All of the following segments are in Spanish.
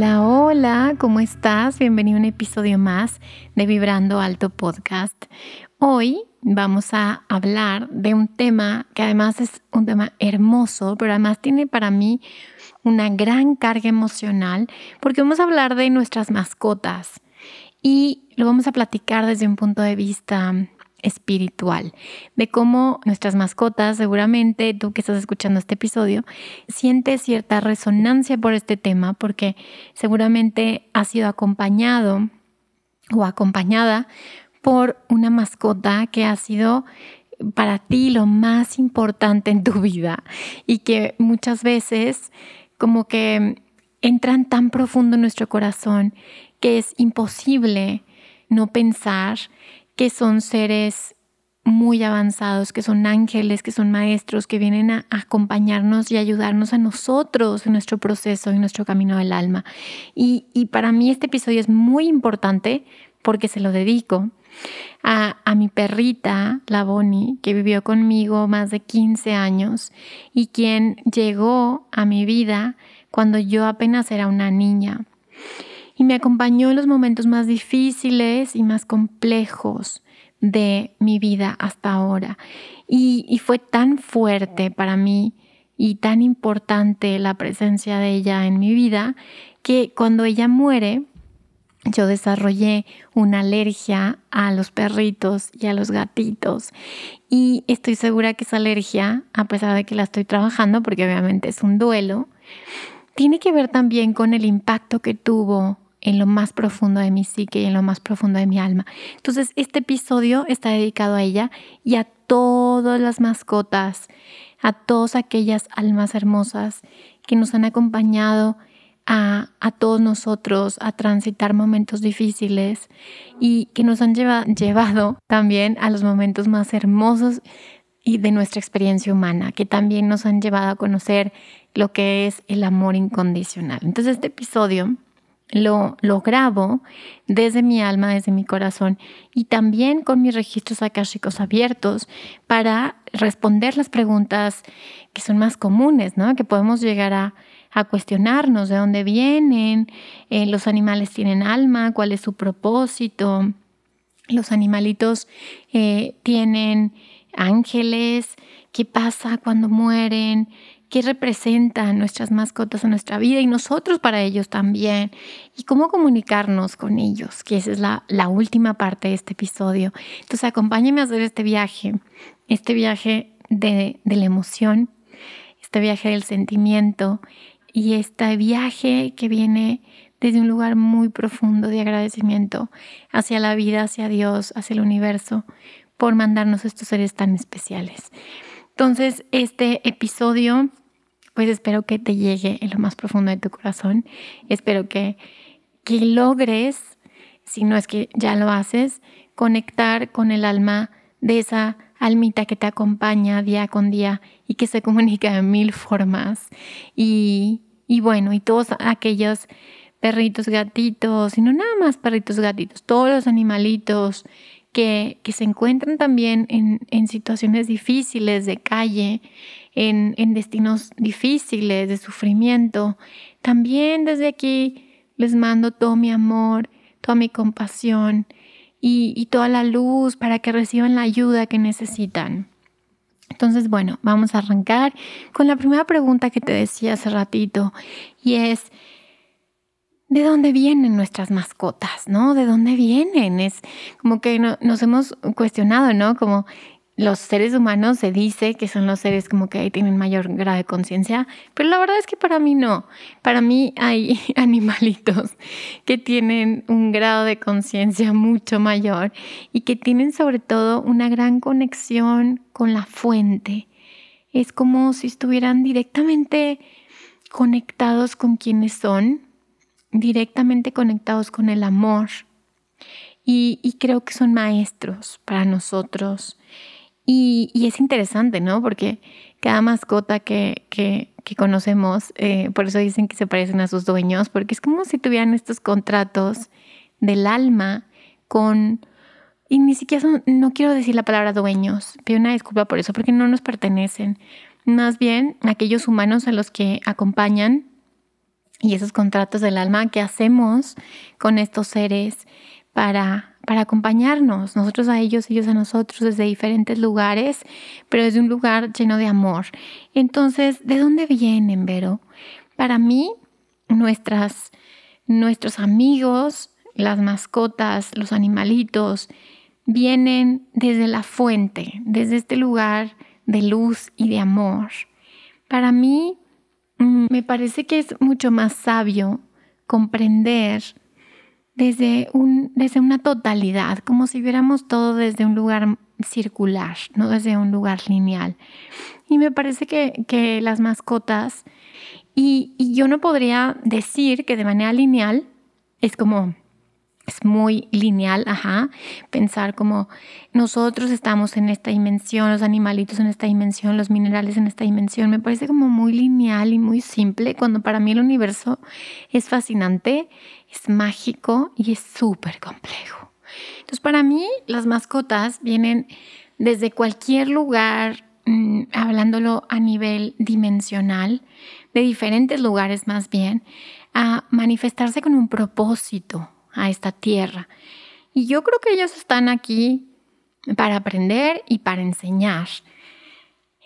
Hola, hola, ¿cómo estás? Bienvenido a un episodio más de Vibrando Alto Podcast. Hoy vamos a hablar de un tema que además es un tema hermoso, pero además tiene para mí una gran carga emocional porque vamos a hablar de nuestras mascotas y lo vamos a platicar desde un punto de vista espiritual, de cómo nuestras mascotas, seguramente tú que estás escuchando este episodio, sientes cierta resonancia por este tema porque seguramente has sido acompañado o acompañada por una mascota que ha sido para ti lo más importante en tu vida y que muchas veces como que entran tan profundo en nuestro corazón que es imposible no pensar que son seres muy avanzados, que son ángeles, que son maestros, que vienen a acompañarnos y ayudarnos a nosotros en nuestro proceso, en nuestro camino del alma. Y, para mí este episodio es muy importante porque se lo dedico a, a, mi perrita, la Bonnie, que vivió conmigo más de 15 años y quien llegó a mi vida cuando yo apenas era una niña y me acompañó en los momentos más difíciles y más complejos de mi vida hasta ahora. Y, fue tan fuerte para mí y tan importante la presencia de ella en mi vida que cuando ella muere, yo desarrollé una alergia a los perritos y a los gatitos. Y estoy segura que esa alergia, a pesar de que la estoy trabajando, porque obviamente es un duelo, tiene que ver también con el impacto que tuvo en lo más profundo de mi psique y en lo más profundo de mi alma. Entonces, este episodio está dedicado a ella y a todas las mascotas, a todas aquellas almas hermosas que nos han acompañado a, todos nosotros a transitar momentos difíciles y que nos han llevado también a los momentos más hermosos y de nuestra experiencia humana, que también nos han llevado a conocer lo que es el amor incondicional. Entonces, este episodio lo, lo grabo desde mi alma, desde mi corazón y también con mis registros akáshicos abiertos para responder las preguntas que son más comunes, ¿no? Que podemos llegar a, cuestionarnos de dónde vienen, eh, los animales tienen alma, cuál es su propósito, los animalitos eh, tienen ángeles, qué pasa cuando mueren, qué representan nuestras mascotas en nuestra vida y nosotros para ellos también, y cómo comunicarnos con ellos, que esa es la, última parte de este episodio. Entonces acompáñenme a hacer este viaje, este viaje de, de la emoción, este viaje del sentimiento y este viaje que viene desde un lugar muy profundo de agradecimiento hacia la vida, hacia Dios, hacia el universo, por mandarnos estos seres tan especiales. Entonces, este episodio pues espero que te llegue en lo más profundo de tu corazón. Espero que, que logres, si no es que ya lo haces, conectar con el alma de esa almita que te acompaña día con día y que se comunica de mil formas. Y, y bueno, y todos aquellos perritos, gatitos, y no nada más perritos, gatitos, todos los animalitos que, que se encuentran también en, en situaciones difíciles de calle, en, destinos difíciles, de sufrimiento. También desde aquí les mando todo mi amor, toda mi compasión y, toda la luz para que reciban la ayuda que necesitan. Entonces, bueno, vamos a arrancar con la primera pregunta que te decía hace ratito y es, ¿de dónde vienen nuestras mascotas? ¿No? ¿De dónde vienen? Es como que nos hemos cuestionado, ¿no? Como los seres humanos se dice que son los seres como que tienen mayor grado de conciencia, pero la verdad es que para mí no. Para mí hay animalitos que tienen un grado de conciencia mucho mayor y que tienen sobre todo una gran conexión con la fuente. Es como si estuvieran directamente conectados con quienes son, directamente conectados con el amor. Y, creo que son maestros para nosotros. Y, es interesante, ¿no? Porque cada mascota que, conocemos, eh, por eso dicen que se parecen a sus dueños, porque es como si tuvieran estos contratos del alma con... Y ni siquiera son, no quiero decir la palabra dueños, pido una disculpa por eso, porque no nos pertenecen. Más bien aquellos humanos a los que acompañan y esos contratos del alma que hacemos con estos seres para, para acompañarnos, nosotros a ellos, ellos a nosotros, desde diferentes lugares, pero desde un lugar lleno de amor. Entonces, ¿de dónde vienen, Vero? Para mí, nuestras, nuestros amigos, las mascotas, los animalitos, vienen desde la fuente, desde este lugar de luz y de amor. Para mí, mm, me parece que es mucho más sabio comprender desde, un, desde una totalidad, como si viéramos todo desde un lugar circular, no desde un lugar lineal. Y me parece que, las mascotas, y, y yo no podría decir que de manera lineal es como es muy lineal, ajá, pensar como nosotros estamos en esta dimensión, los animalitos en esta dimensión, los minerales en esta dimensión, me parece como muy lineal y muy simple, cuando para mí el universo es fascinante, es mágico y es súper complejo. Entonces para mí las mascotas vienen desde cualquier lugar, mm, hablándolo a nivel dimensional, de diferentes lugares más bien, a manifestarse con un propósito, a esta tierra. Y yo creo que ellos están aquí para aprender y para enseñar.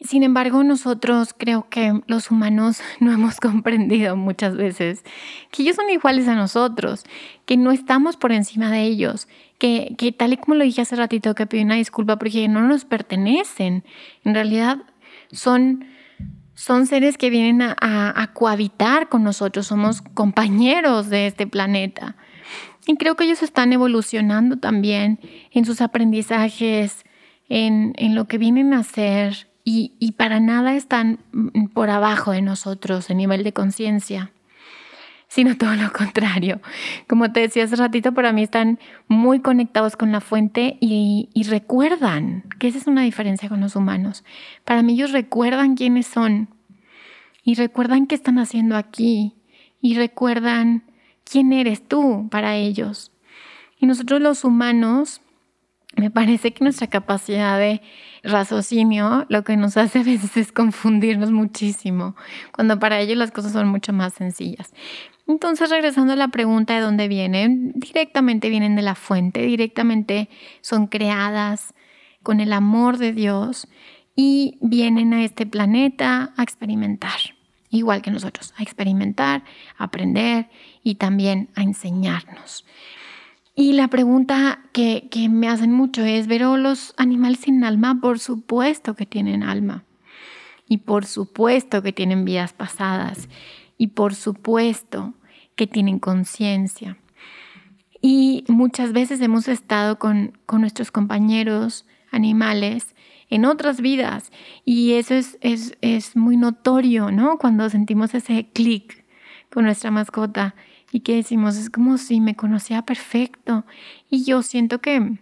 Sin embargo, nosotros creo que los humanos no hemos comprendido muchas veces que ellos son iguales a nosotros, que no estamos por encima de ellos, que, que tal y como lo dije hace ratito, que pedí una disculpa porque no nos pertenecen. En realidad son, son seres que vienen a, a cohabitar con nosotros, somos compañeros de este planeta. Y creo que ellos están evolucionando también en sus aprendizajes, en, lo que vienen a hacer y, para nada están por abajo de nosotros en nivel de conciencia, sino todo lo contrario. Como te decía hace ratito, para mí están muy conectados con la fuente y recuerdan, que esa es una diferencia con los humanos. Para mí ellos recuerdan quiénes son y recuerdan qué están haciendo aquí y recuerdan quién eres tú para ellos. Y nosotros los humanos, me parece que nuestra capacidad de raciocinio lo que nos hace a veces es confundirnos muchísimo, cuando para ellos las cosas son mucho más sencillas. Entonces, regresando a la pregunta de dónde vienen, directamente vienen de la fuente, directamente son creadas con el amor de Dios y vienen a este planeta a experimentar igual que nosotros, a experimentar, a aprender y también a enseñarnos. Y la pregunta que, me hacen mucho es, ¿pero los animales sin alma? Por supuesto que tienen alma. Y por supuesto que tienen vidas pasadas. Y por supuesto que tienen conciencia. Y muchas veces hemos estado con, con nuestros compañeros animales en otras vidas. Y eso es, es, es muy notorio, ¿no? Cuando sentimos ese clic con nuestra mascota y que decimos, es como si me conocía perfecto. Y yo siento que,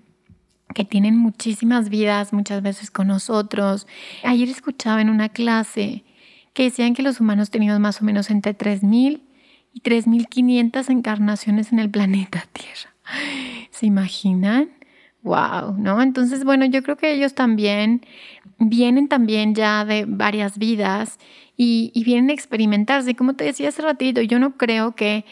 que tienen muchísimas vidas muchas veces con nosotros. Ayer escuchaba en una clase que decían que los humanos teníamos más o menos entre 3.000 y 3.500 encarnaciones en el planeta Tierra. ¿Se imaginan? Wow, ¿no? Entonces, bueno, yo creo que ellos también vienen también ya de varias vidas y, vienen a experimentarse. Como te decía hace ratito, yo no creo que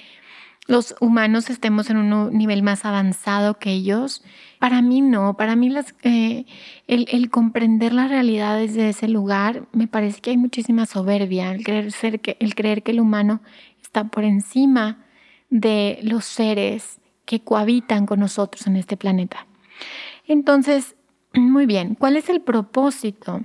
los humanos estemos en un nivel más avanzado que ellos. Para mí no, para mí las, eh, el, comprender la realidad desde ese lugar, me parece que hay muchísima soberbia, el creer, que, el creer que el humano está por encima de los seres que cohabitan con nosotros en este planeta. Entonces, muy bien, ¿cuál es el propósito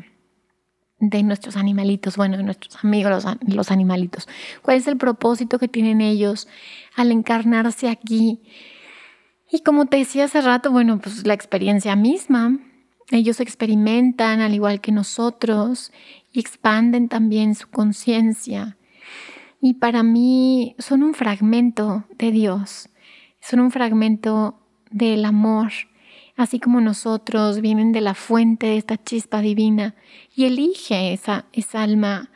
de nuestros animalitos? Bueno, de nuestros amigos, los, animalitos. ¿Cuál es el propósito que tienen ellos al encarnarse aquí? Y como te decía hace rato, bueno, pues la experiencia misma. Ellos experimentan al igual que nosotros y expanden también su conciencia. Y para mí son un fragmento de Dios, son un fragmento del amor, así como nosotros vienen de la fuente de esta chispa divina y elige esa, esa alma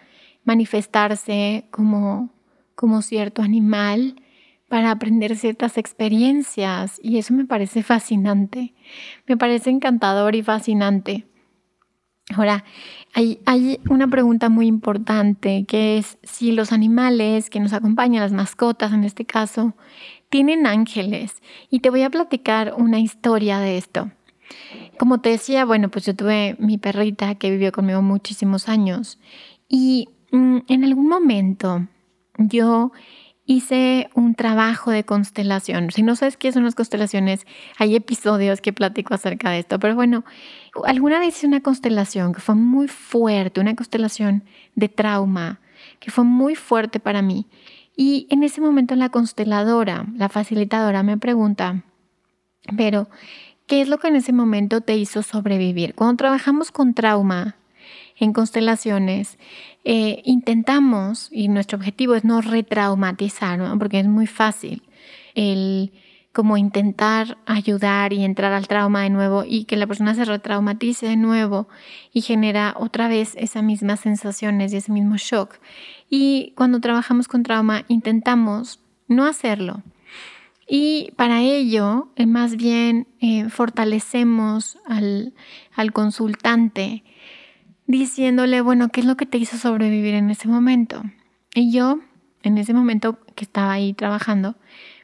manifestarse como, como cierto animal para aprender ciertas experiencias y eso me parece fascinante, me parece encantador y fascinante. Ahora, hay, hay, una pregunta muy importante que es si los animales que nos acompañan, las mascotas en este caso, tienen ángeles. Y te voy a platicar una historia de esto. Como te decía, bueno, pues yo tuve mi perrita que vivió conmigo muchísimos años y mm, en algún momento yo hice un trabajo de constelación. Si no sabes qué son las constelaciones, hay episodios que platico acerca de esto. Pero bueno, alguna vez hice una constelación que fue muy fuerte, una constelación de trauma, que fue muy fuerte para mí. Y en ese momento la consteladora, la facilitadora me pregunta, pero, ¿qué es lo que en ese momento te hizo sobrevivir? Cuando trabajamos con trauma, en constelaciones, eh, intentamos, y nuestro objetivo es no retraumatizar, porque es muy fácil el como intentar ayudar y entrar al trauma de nuevo y que la persona se retraumatice de nuevo y genera otra vez esas mismas sensaciones y ese mismo shock. Y cuando trabajamos con trauma intentamos no hacerlo. Y para ello, eh, más bien eh, fortalecemos al, al consultante diciéndole, bueno, ¿qué es lo que te hizo sobrevivir en ese momento? Y yo, en ese momento que estaba ahí trabajando,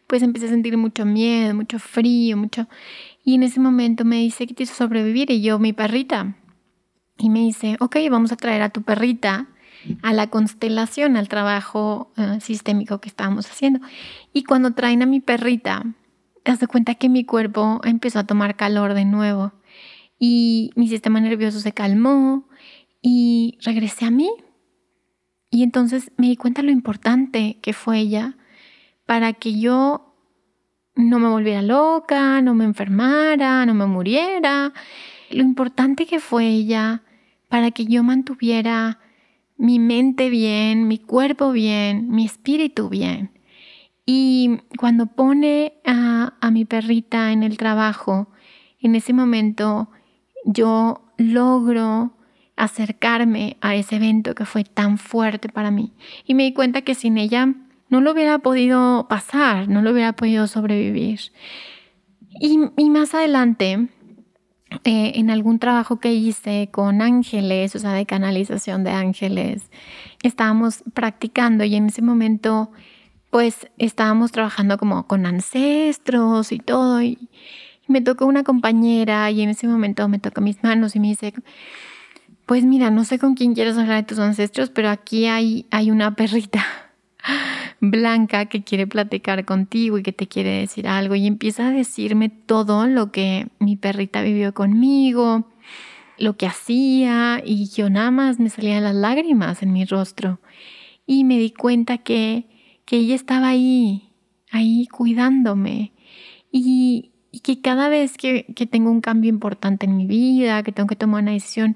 pues empecé a sentir mucho miedo, mucho frío, mucho... Y en ese momento me dice, ¿qué te hizo sobrevivir? Y yo, mi perrita. Y me dice, ok, vamos a traer a tu perrita a la constelación, al trabajo eh, sistémico que estábamos haciendo. Y cuando traen a mi perrita, te das cuenta que mi cuerpo empezó a tomar calor de nuevo y mi sistema nervioso se calmó y regresé a mí. Y entonces me di cuenta lo importante que fue ella para que yo no me volviera loca, no me enfermara, no me muriera. Lo importante que fue ella para que yo mantuviera mi mente bien, mi cuerpo bien, mi espíritu bien. Y cuando pone a, a mi perrita en el trabajo, en ese momento yo logro acercarme a ese evento que fue tan fuerte para mí. Y me di cuenta que sin ella no lo hubiera podido pasar, no lo hubiera podido sobrevivir. Y, más adelante, eh, en algún trabajo que hice con ángeles, o sea, de canalización de ángeles, estábamos practicando y en ese momento, pues estábamos trabajando como con ancestros y todo. Y, me tocó una compañera y en ese momento me toca mis manos y me dice, pues mira, no sé con quién quieres hablar de tus ancestros, pero aquí hay, hay una perrita blanca que quiere platicar contigo y que te quiere decir algo y empieza a decirme todo lo que mi perrita vivió conmigo, lo que hacía y yo nada más me salían las lágrimas en mi rostro y me di cuenta que, que ella estaba ahí, ahí cuidándome y, que cada vez que, que tengo un cambio importante en mi vida, que tengo que tomar una decisión,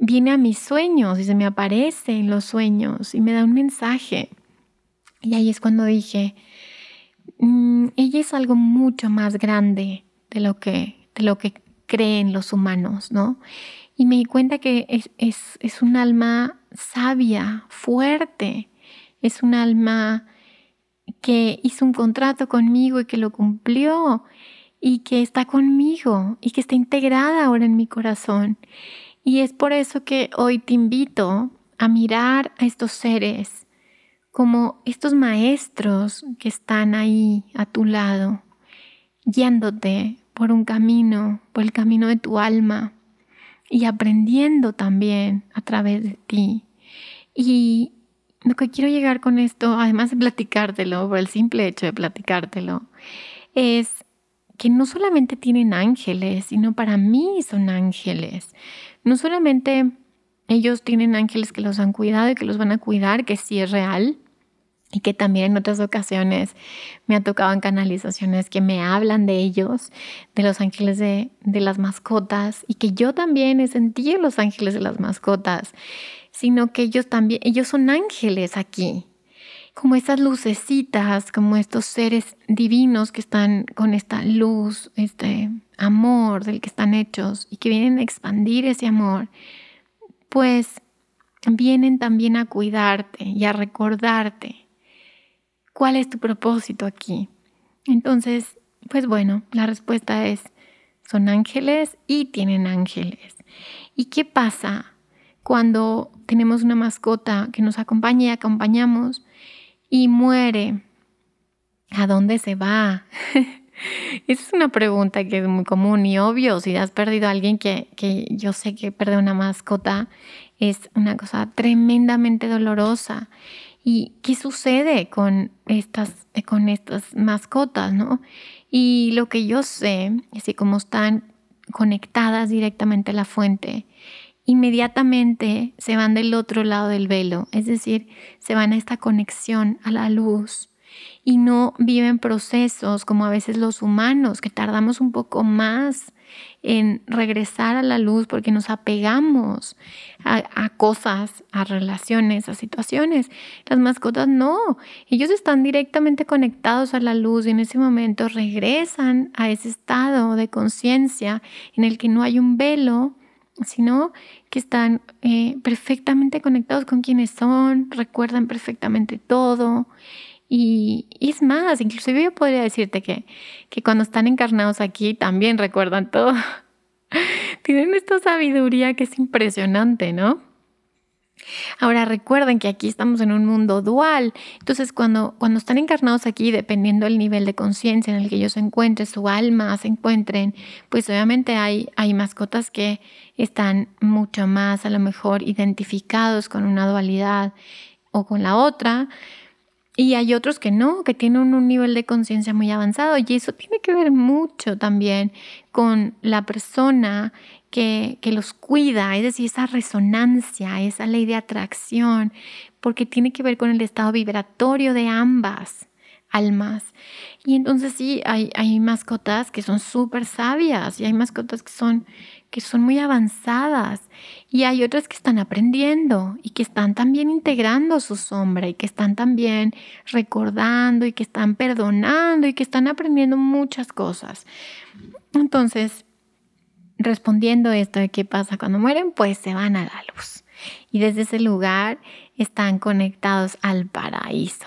viene a mis sueños y se me aparece en los sueños y me da un mensaje. Y ahí es cuando dije, mm, ella es algo mucho más grande de lo que, de lo que creen los humanos, ¿no? Y me di cuenta que es, es, es un alma sabia, fuerte, es un alma que hizo un contrato conmigo y que lo cumplió y que está conmigo y que está integrada ahora en mi corazón. Y es por eso que hoy te invito a mirar a estos seres como estos maestros que están ahí a tu lado, guiándote por un camino, por el camino de tu alma y aprendiendo también a través de ti. Y lo que quiero llegar con esto, además de platicártelo, por el simple hecho de platicártelo, es que no solamente tienen ángeles, sino para mí son ángeles. No solamente ellos tienen ángeles que los han cuidado y que los van a cuidar, que sí es real, y que también en otras ocasiones me ha tocado en canalizaciones que me hablan de ellos, de los ángeles de, de las mascotas, y que yo también he sentido los ángeles de las mascotas, sino que ellos también, ellos son ángeles aquí, como estas lucecitas, como estos seres divinos que están con esta luz, este amor del que están hechos y que vienen a expandir ese amor, pues vienen también a cuidarte y a recordarte cuál es tu propósito aquí. Entonces, pues bueno, la respuesta es, son ángeles y tienen ángeles. ¿Y qué pasa cuando tenemos una mascota que nos acompaña y acompañamos y muere, ¿a dónde se va? Esa es una pregunta que es muy común y obvio. Si has perdido a alguien que, que yo sé que perder una mascota es una cosa tremendamente dolorosa. ¿Y qué sucede con estas, con estas mascotas, no? Y lo que yo sé es que como están conectadas directamente a la fuente, inmediatamente se van del otro lado del velo, es decir, se van a esta conexión a la luz y no viven procesos como a veces los humanos, que tardamos un poco más en regresar a la luz porque nos apegamos a, cosas, a relaciones, a situaciones. Las mascotas no, ellos están directamente conectados a la luz y en ese momento regresan a ese estado de conciencia en el que no hay un velo sino que están eh, perfectamente conectados con quienes son, recuerdan perfectamente todo. Y, es más, inclusive yo podría decirte que, que cuando están encarnados aquí también recuerdan todo. Tienen esta sabiduría que es impresionante, ¿no? Ahora recuerden que aquí estamos en un mundo dual, entonces cuando, cuando están encarnados aquí, dependiendo del nivel de conciencia en el que ellos se encuentren, su alma se encuentren, pues obviamente hay, hay mascotas que están mucho más a lo mejor identificados con una dualidad o con la otra, y hay otros que no, que tienen un nivel de conciencia muy avanzado y eso tiene que ver mucho también con la persona que, que, los cuida, es decir, esa resonancia, esa ley de atracción, porque tiene que ver con el estado vibratorio de ambas almas. Y entonces sí, hay, hay mascotas que son súper sabias y hay mascotas que son que son muy avanzadas y hay otras que están aprendiendo y que están también integrando su sombra y que están también recordando y que están perdonando y que están aprendiendo muchas cosas. Entonces, respondiendo esto de qué pasa cuando mueren, pues se van a la luz y desde ese lugar están conectados al paraíso.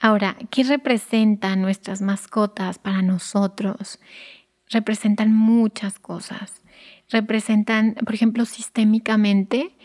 Ahora, ¿qué representan nuestras mascotas para nosotros? Representan muchas cosas. Representan, por ejemplo, sistémicamente,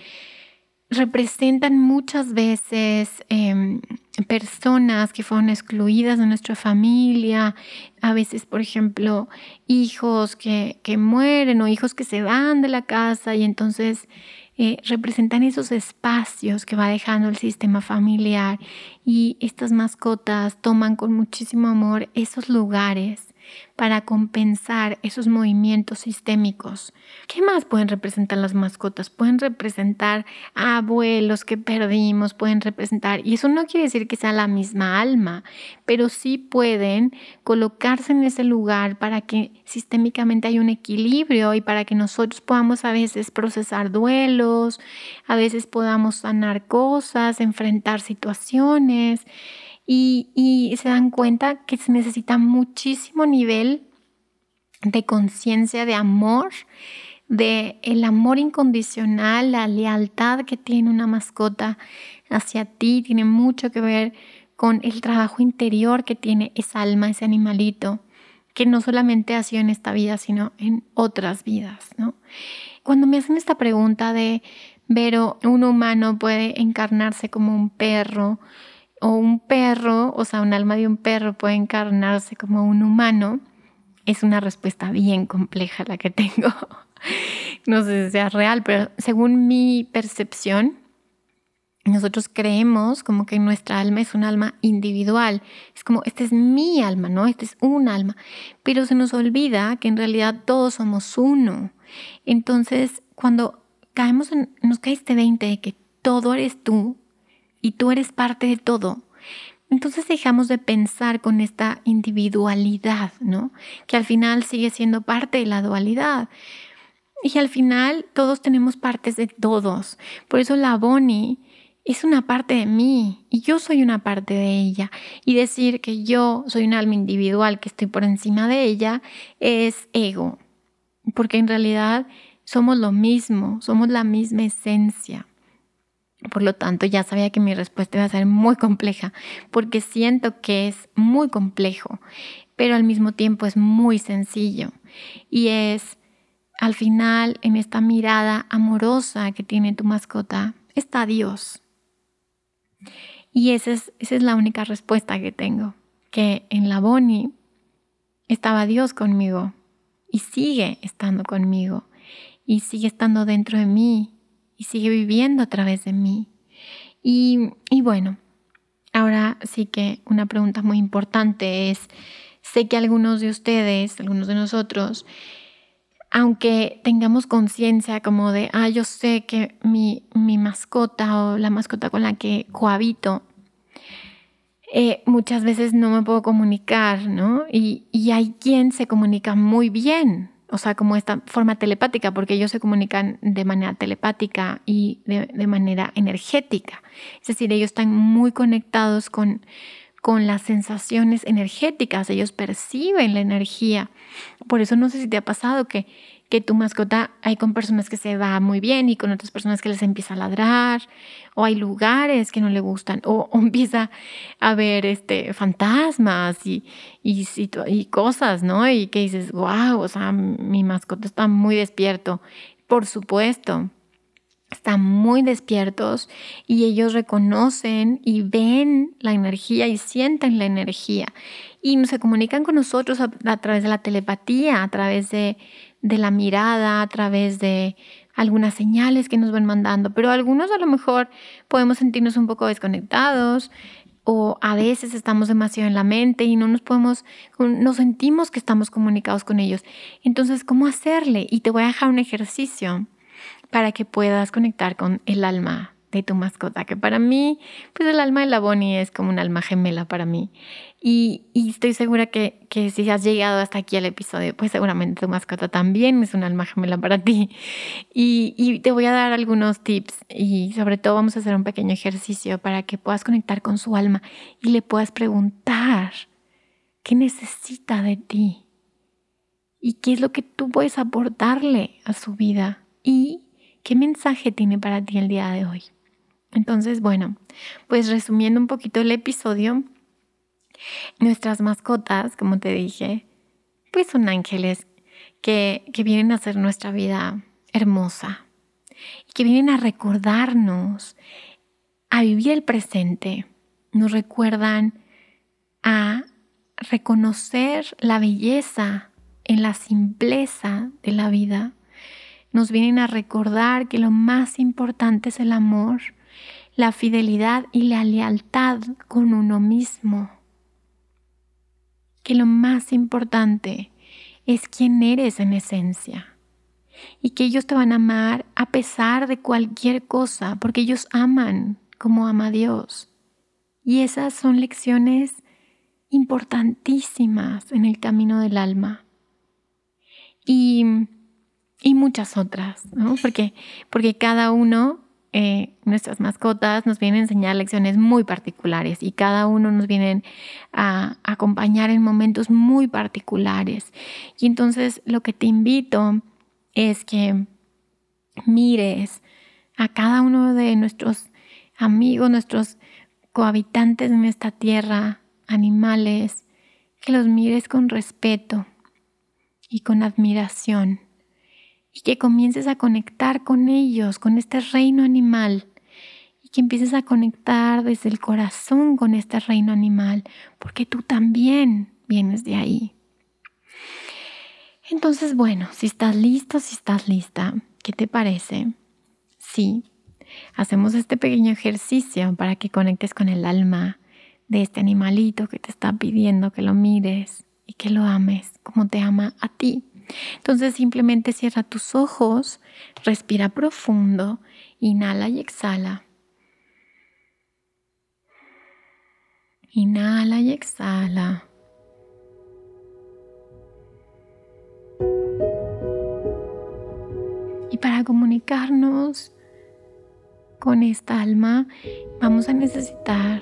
representan muchas veces em, personas que fueron excluidas de nuestra familia, a veces, por ejemplo, hijos que, que mueren o hijos que se van de la casa y entonces eh, representan esos espacios que va dejando el sistema familiar y estas mascotas toman con muchísimo amor esos lugares para compensar esos movimientos sistémicos. ¿Qué más pueden representar las mascotas? Pueden representar abuelos que perdimos, pueden representar, y eso no quiere decir que sea la misma alma, pero sí pueden colocarse en ese lugar para que sistémicamente haya un equilibrio y para que nosotros podamos a veces procesar duelos, a veces podamos sanar cosas, enfrentar situaciones y, se dan cuenta que se necesita muchísimo nivel de conciencia, de amor, de el amor incondicional, la lealtad que tiene una mascota hacia ti, tiene mucho que ver con el trabajo interior que tiene esa alma, ese animalito, que no solamente ha sido en esta vida, sino en otras vidas, ¿no? Cuando me hacen esta pregunta de, Vero, un humano puede encarnarse como un perro, o un perro, o sea, un alma de un perro puede encarnarse como un humano, es una respuesta bien compleja la que tengo. no sé si sea real, pero según mi percepción, nosotros creemos como que nuestra alma es un alma individual. Es como, este es mi alma, ¿no? Este es un alma. Pero se nos olvida que en realidad todos somos uno. Entonces, cuando caemos en, nos cae este 20 de que todo eres tú y tú eres parte de todo, entonces dejamos de pensar con esta individualidad, ¿no? Que al final sigue siendo parte de la dualidad. Y al final todos tenemos partes de todos. Por eso la Bonnie es una parte de mí y yo soy una parte de ella. Y decir que yo soy un alma individual que estoy por encima de ella es ego, porque en realidad somos lo mismo, somos la misma esencia. Por lo tanto, ya sabía que mi respuesta iba a ser muy compleja, porque siento que es muy complejo, pero al mismo tiempo es muy sencillo. Y es, al final, en esta mirada amorosa que tiene tu mascota, está Dios. Y esa es, esa es la única respuesta que tengo, que en la Boni estaba Dios conmigo y sigue estando conmigo y sigue estando dentro de mí y sigue viviendo a través de mí. Y, y bueno, ahora sí que una pregunta muy importante es, sé que algunos de ustedes, algunos de nosotros, aunque tengamos conciencia como de, ah, yo sé que mi, mascota o la mascota con la que cohabito, eh, muchas veces no me puedo comunicar, ¿no? Y, hay quien se comunica muy bien, o sea, como esta forma telepática, porque ellos se comunican de manera telepática y de, manera energética. Es decir, ellos están muy conectados con, con las sensaciones energéticas, ellos perciben la energía. Por eso no sé si te ha pasado que, que tu mascota hay con personas que se va muy bien y con otras personas que les empieza a ladrar, o hay lugares que no le gustan, o, empieza a ver este, fantasmas y, y, y, cosas, ¿no? Y que dices, wow, o sea, mi mascota está muy despierto. Por supuesto, están muy despiertos y ellos reconocen y ven la energía y sienten la energía y se comunican con nosotros a, través de la telepatía, a través de, de, la mirada, a través de algunas señales que nos van mandando, pero algunos a lo mejor podemos sentirnos un poco desconectados o a veces estamos demasiado en la mente y no nos podemos, nos sentimos que estamos comunicados con ellos. Entonces, ¿cómo hacerle? Y te voy a dejar un ejercicio para que puedas conectar con el alma de tu mascota, que para mí, pues el alma de la Bonnie es como un alma gemela para mí. Y, estoy segura que, que, si has llegado hasta aquí al episodio, pues seguramente tu mascota también es un alma gemela para ti. Y, y te voy a dar algunos tips y sobre todo vamos a hacer un pequeño ejercicio para que puedas conectar con su alma y le puedas preguntar qué necesita de ti y qué es lo que tú puedes aportarle a su vida y qué mensaje tiene para ti el día de hoy. Entonces, bueno, pues resumiendo un poquito el episodio, nuestras mascotas, como te dije, pues son ángeles que, que vienen a hacer nuestra vida hermosa y que vienen a recordarnos, a vivir el presente, nos recuerdan a reconocer la belleza en la simpleza de la vida. Nos vienen a recordar que lo más importante es el amor, la fidelidad y la lealtad con uno mismo. Que lo más importante es quién eres en esencia. Y que ellos te van a amar a pesar de cualquier cosa, porque ellos aman como ama Dios. Y esas son lecciones importantísimas en el camino del alma. Y y muchas otras, ¿no? Porque, porque cada uno, eh, nuestras mascotas, nos vienen a enseñar lecciones muy particulares y cada uno nos vienen a, acompañar en momentos muy particulares. Y entonces lo que te invito es que mires a cada uno de nuestros amigos, nuestros cohabitantes en esta tierra, animales, que los mires con respeto y con admiración y que comiences a conectar con ellos, con este reino animal y que empieces a conectar desde el corazón con este reino animal, porque tú también vienes de ahí. Entonces, bueno, si estás listo, si estás lista, ¿qué te parece? Sí, hacemos este pequeño ejercicio para que conectes con el alma de este animalito que te está pidiendo que lo mires y que lo ames como te ama a ti. Entonces simplemente cierra tus ojos, respira profundo, inhala y exhala. Inhala y exhala. Y para comunicarnos con esta alma, vamos a necesitar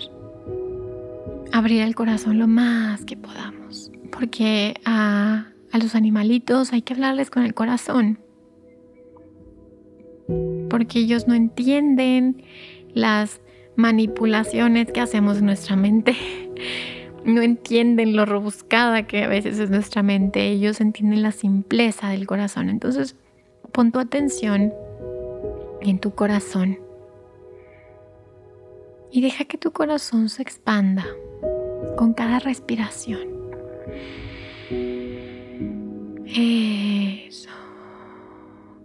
abrir el corazón lo más que podamos, porque a, a los animalitos hay que hablarles con el corazón, porque ellos no entienden las manipulaciones que hacemos en nuestra mente. No entienden lo rebuscada que a veces es nuestra mente, ellos entienden la simpleza del corazón. Entonces, pon tu atención en tu corazón y deja que tu corazón se expanda con cada respiración. Eso.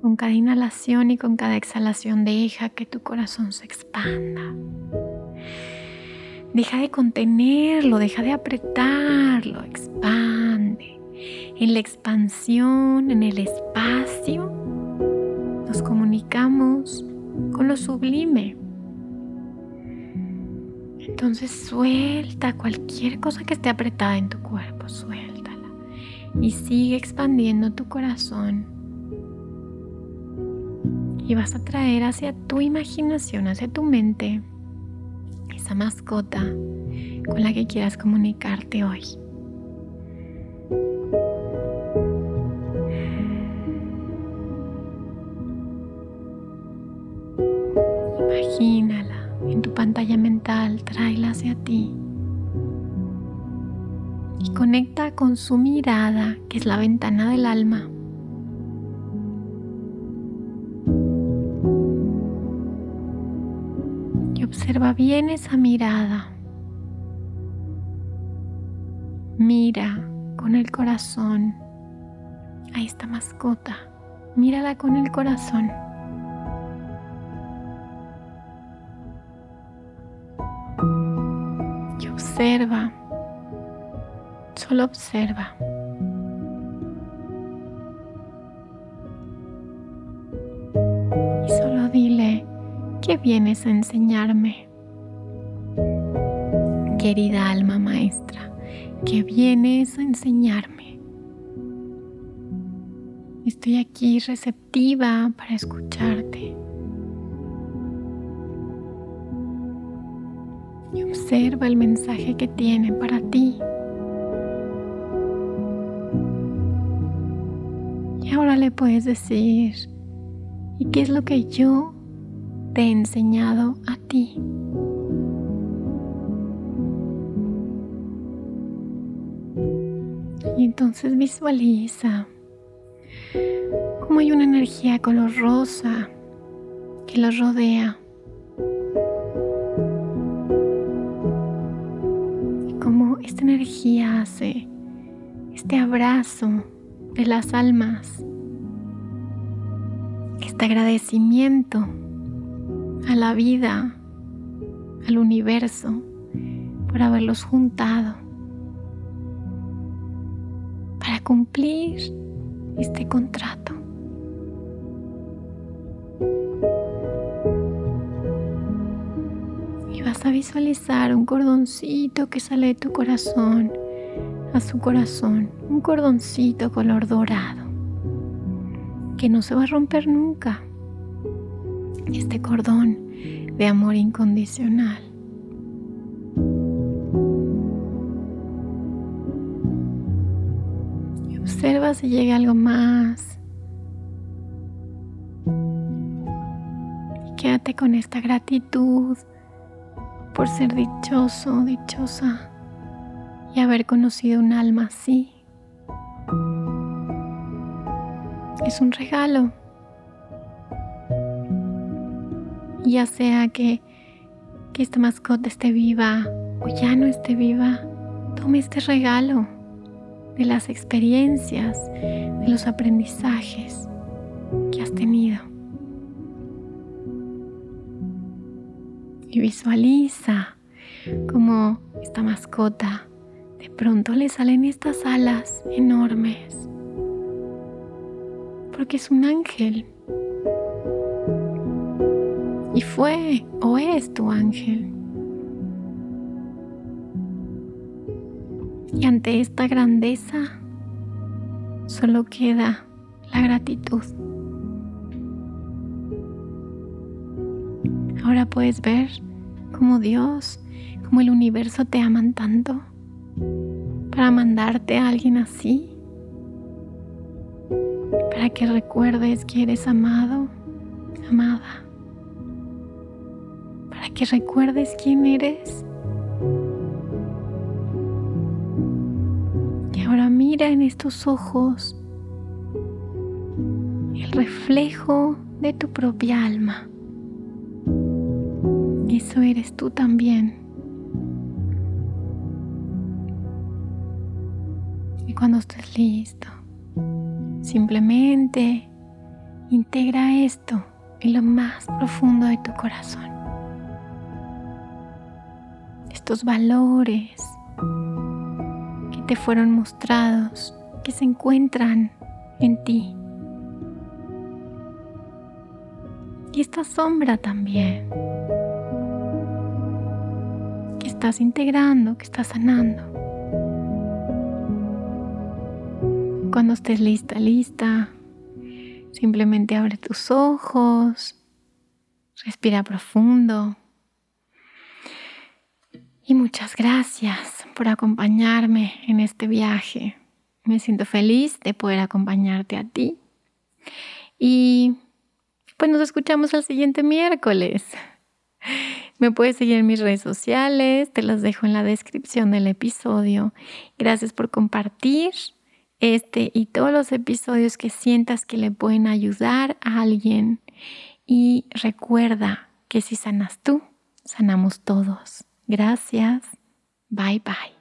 Con cada inhalación y con cada exhalación deja que tu corazón se expanda. Deja de contenerlo, deja de apretarlo, expande. En la expansión, en el espacio, nos comunicamos con lo sublime, entonces suelta cualquier cosa que esté apretada en tu cuerpo, suéltala. Y sigue expandiendo tu corazón. Y vas a traer hacia tu imaginación, hacia tu mente, esa mascota con la que quieras comunicarte hoy. Imagínala en tu pantalla mental, tráela hacia ti. Y conecta con su mirada, que es la ventana del alma. Y observa bien esa mirada. Mira con el corazón a esta mascota. Mírala con el corazón. Observa, solo observa. Y solo dile, ¿qué vienes a enseñarme? Querida alma maestra, ¿qué vienes a enseñarme? Estoy aquí receptiva para escucharte. y observa el mensaje que tiene para ti. Ahora le puedes decir, ¿y qué es lo que yo te he enseñado a ti? Y entonces visualiza cómo hay una energía color rosa que los rodea energía hace este abrazo de las almas, este agradecimiento a la vida, al universo, por haberlos juntado para cumplir este contrato. vas a visualizar un cordoncito que sale de tu corazón a su corazón, un cordoncito color dorado que no se va a romper nunca. Este cordón de amor incondicional. Y observa si llega algo más. Y quédate con esta gratitud por ser dichoso, dichosa y haber conocido un alma así. Es un regalo. Ya sea que, esta mascota esté viva o ya no esté viva, tome este regalo de las experiencias, de los aprendizajes que has tenido. Y visualiza como esta mascota de pronto le salen estas alas enormes. Porque es un ángel. Y fue o es tu ángel. Y ante esta grandeza solo queda la gratitud. Ahora puedes ver cómo Dios, cómo el universo te aman tanto para mandarte a alguien así, para que recuerdes que eres amado, amada, para que recuerdes quién eres. Y ahora mira en estos ojos el reflejo de tu propia alma. Eso eres tú también. Cuando estés listo, simplemente integra esto en lo más profundo de tu corazón. Estos valores que te fueron mostrados, que se encuentran en ti. Y esta sombra también, que estás integrando, que estás sanando. Cuando estés lista, lista, simplemente abre tus ojos, respira profundo. Y muchas gracias por acompañarme en este viaje. Me siento feliz de poder acompañarte a ti. Y pues nos escuchamos el siguiente miércoles. Me puedes seguir en mis redes sociales, te las dejo en la descripción del episodio. Gracias por compartir este y todos los episodios que sientas que le pueden ayudar a alguien. Y recuerda que si sanas tú, sanamos todos. Gracias. Bye bye.